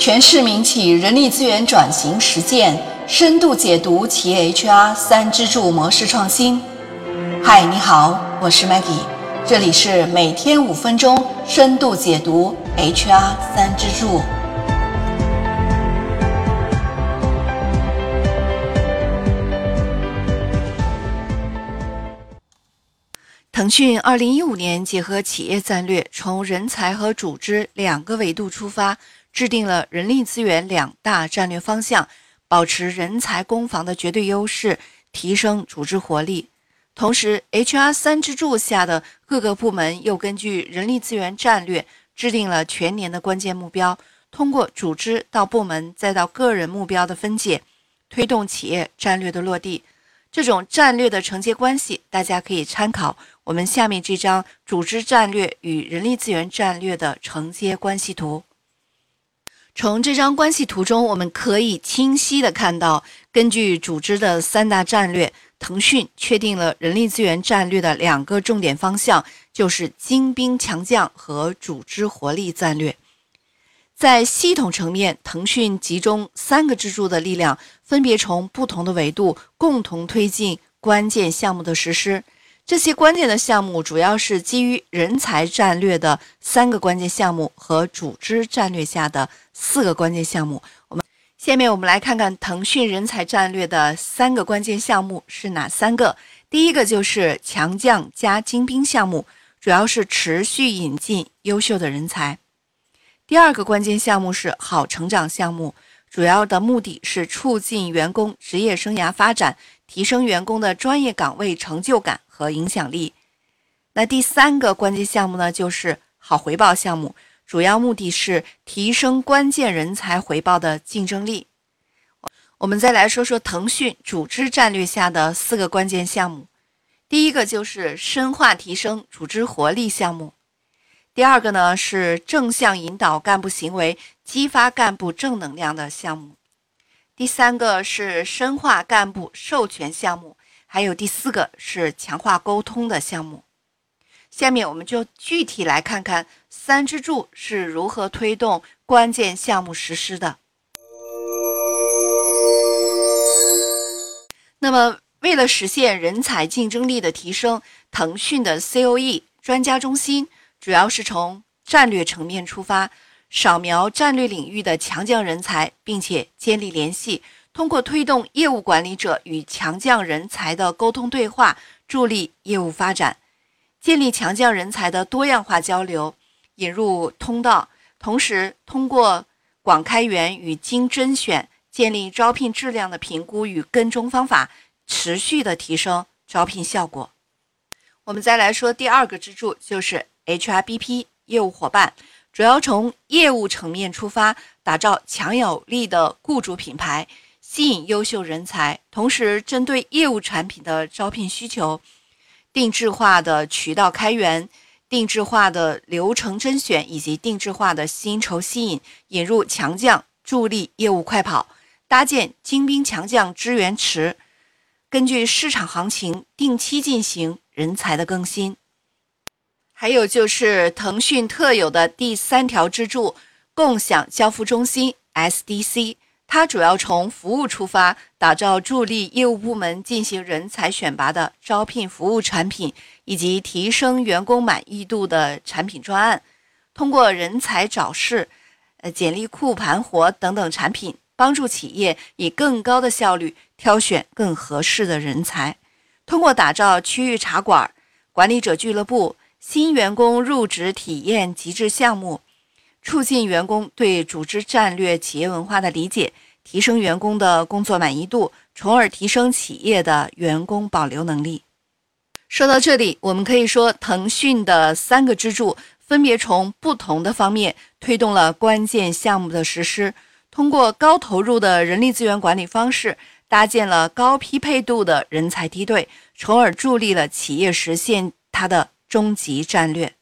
全市民企人力资源转型实践深度解读企业 HR 三支柱模式创新。嗨，你好，我是 Maggie，这里是每天五分钟深度解读 HR 三支柱。腾讯二零一五年结合企业战略，从人才和组织两个维度出发，制定了人力资源两大战略方向，保持人才攻防的绝对优势，提升组织活力。同时，HR 三支柱下的各个部门又根据人力资源战略制定了全年的关键目标，通过组织到部门再到个人目标的分解，推动企业战略的落地。这种战略的承接关系，大家可以参考我们下面这张组织战略与人力资源战略的承接关系图。从这张关系图中，我们可以清晰的看到，根据组织的三大战略，腾讯确定了人力资源战略的两个重点方向，就是精兵强将和组织活力战略。在系统层面，腾讯集中三个支柱的力量，分别从不同的维度共同推进关键项目的实施。这些关键的项目主要是基于人才战略的三个关键项目和组织战略下的四个关键项目。我们下面我们来看看腾讯人才战略的三个关键项目是哪三个。第一个就是强将加精兵项目，主要是持续引进优秀的人才。第二个关键项目是好成长项目，主要的目的是促进员工职业生涯发展，提升员工的专业岗位成就感和影响力。那第三个关键项目呢，就是好回报项目，主要目的是提升关键人才回报的竞争力。我们再来说说腾讯组织战略下的四个关键项目，第一个就是深化提升组织活力项目。第二个呢是正向引导干部行为，激发干部正能量的项目。第三个是深化干部授权项目，还有第四个是强化沟通的项目。下面我们就具体来看看三支柱是如何推动关键项目实施的。那么，为了实现人才竞争力的提升，腾讯的 COE 专家中心。主要是从战略层面出发，扫描战略领域的强将人才，并且建立联系，通过推动业务管理者与强将人才的沟通对话，助力业务发展；建立强将人才的多样化交流，引入通道，同时通过广开源与精甄选，建立招聘质量的评估与跟踪方法，持续的提升招聘效果。我们再来说第二个支柱，就是。HRBP 业务伙伴主要从业务层面出发，打造强有力的雇主品牌，吸引优秀人才。同时，针对业务产品的招聘需求，定制化的渠道开源、定制化的流程甄选以及定制化的薪酬吸引，引入强将助力业务快跑，搭建精兵强将支援池，根据市场行情定期进行人才的更新。还有就是腾讯特有的第三条支柱——共享交付中心 （SDC），它主要从服务出发，打造助力业务部门进行人才选拔的招聘服务产品，以及提升员工满意度的产品专案。通过人才找事、呃简历库盘活等等产品，帮助企业以更高的效率挑选更合适的人才。通过打造区域茶馆、管理者俱乐部。新员工入职体验极致项目，促进员工对组织战略、企业文化的理解，提升员工的工作满意度，从而提升企业的员工保留能力。说到这里，我们可以说，腾讯的三个支柱分别从不同的方面推动了关键项目的实施。通过高投入的人力资源管理方式，搭建了高匹配度的人才梯队，从而助力了企业实现它的。终极战略。